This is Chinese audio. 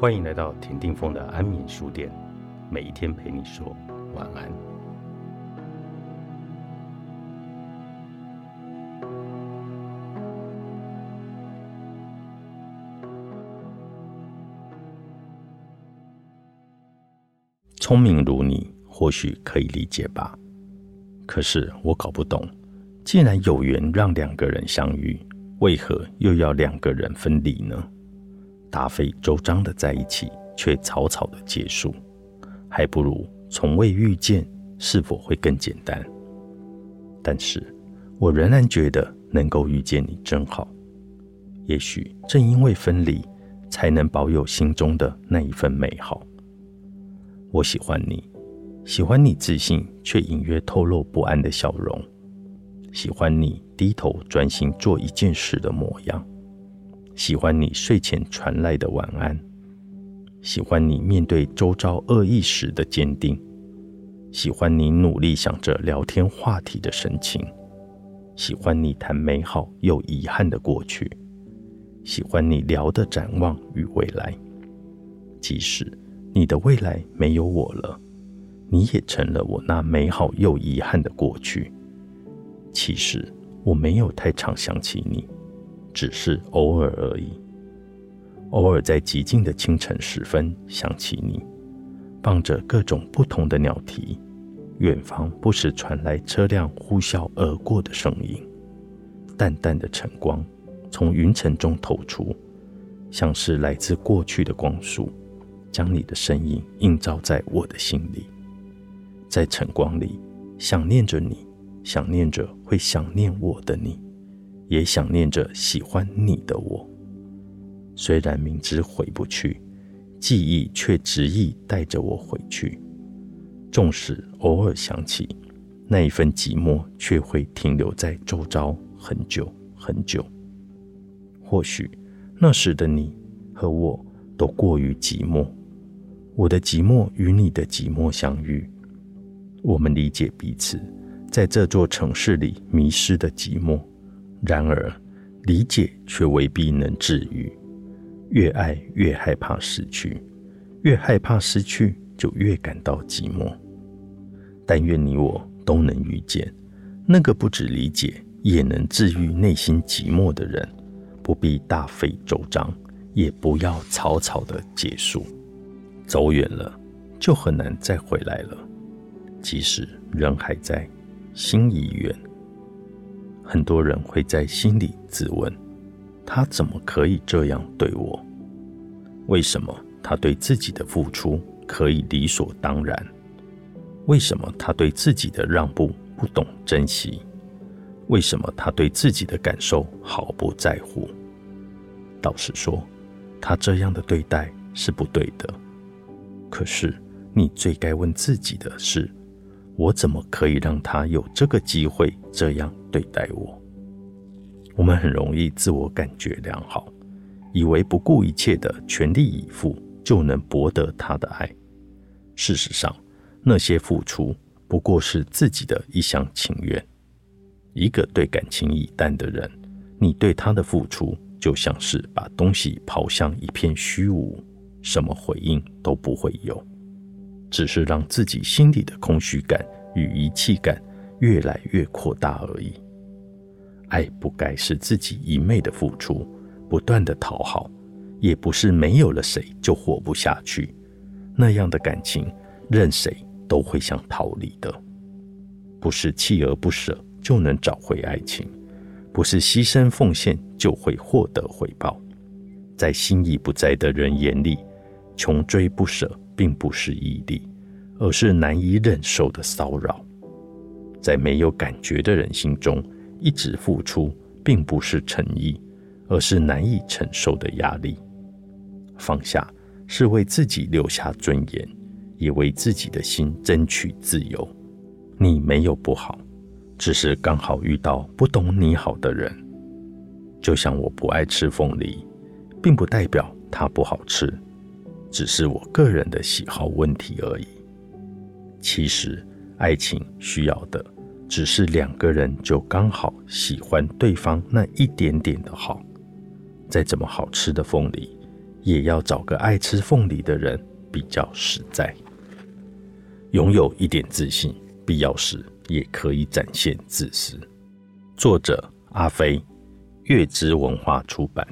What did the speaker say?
欢迎来到田定峰的安眠书店，每一天陪你说晚安。聪明如你，或许可以理解吧。可是我搞不懂，既然有缘让两个人相遇，为何又要两个人分离呢？大费周章的在一起，却草草的结束，还不如从未遇见，是否会更简单？但是我仍然觉得能够遇见你真好。也许正因为分离，才能保有心中的那一份美好。我喜欢你，喜欢你自信却隐约透露不安的笑容，喜欢你低头专心做一件事的模样。喜欢你睡前传来的晚安，喜欢你面对周遭恶意时的坚定，喜欢你努力想着聊天话题的神情，喜欢你谈美好又遗憾的过去，喜欢你聊的展望与未来。即使你的未来没有我了，你也成了我那美好又遗憾的过去。其实我没有太常想起你。只是偶尔而已，偶尔在寂静的清晨时分想起你，放着各种不同的鸟啼，远方不时传来车辆呼啸而过的声音，淡淡的晨光从云层中透出，像是来自过去的光束，将你的身影映照在我的心里，在晨光里想念着你，想念着会想念我的你。也想念着喜欢你的我，虽然明知回不去，记忆却执意带着我回去。纵使偶尔想起，那一份寂寞却会停留在周遭很久很久。或许那时的你和我都过于寂寞，我的寂寞与你的寂寞相遇，我们理解彼此在这座城市里迷失的寂寞。然而，理解却未必能治愈。越爱越害怕失去，越害怕失去，就越感到寂寞。但愿你我都能遇见那个不止理解，也能治愈内心寂寞的人。不必大费周章，也不要草草的结束。走远了，就很难再回来了。即使人还在，心已远。很多人会在心里自问：他怎么可以这样对我？为什么他对自己的付出可以理所当然？为什么他对自己的让步不懂珍惜？为什么他对自己的感受毫不在乎？老实说，他这样的对待是不对的。可是，你最该问自己的是。我怎么可以让他有这个机会这样对待我？我们很容易自我感觉良好，以为不顾一切的全力以赴就能博得他的爱。事实上，那些付出不过是自己的一厢情愿。一个对感情已淡的人，你对他的付出就像是把东西抛向一片虚无，什么回应都不会有。只是让自己心里的空虚感与遗弃感越来越扩大而已。爱不该是自己一昧的付出，不断的讨好，也不是没有了谁就活不下去。那样的感情，任谁都会想逃离的。不是锲而不舍就能找回爱情，不是牺牲奉献就会获得回报。在心意不在的人眼里，穷追不舍。并不是毅力，而是难以忍受的骚扰。在没有感觉的人心中，一直付出并不是诚意，而是难以承受的压力。放下是为自己留下尊严，也为自己的心争取自由。你没有不好，只是刚好遇到不懂你好的人。就像我不爱吃凤梨，并不代表它不好吃。只是我个人的喜好问题而已。其实，爱情需要的只是两个人就刚好喜欢对方那一点点的好。再怎么好吃的凤梨，也要找个爱吃凤梨的人比较实在。拥有一点自信，必要时也可以展现自私。作者：阿飞，月之文化出版。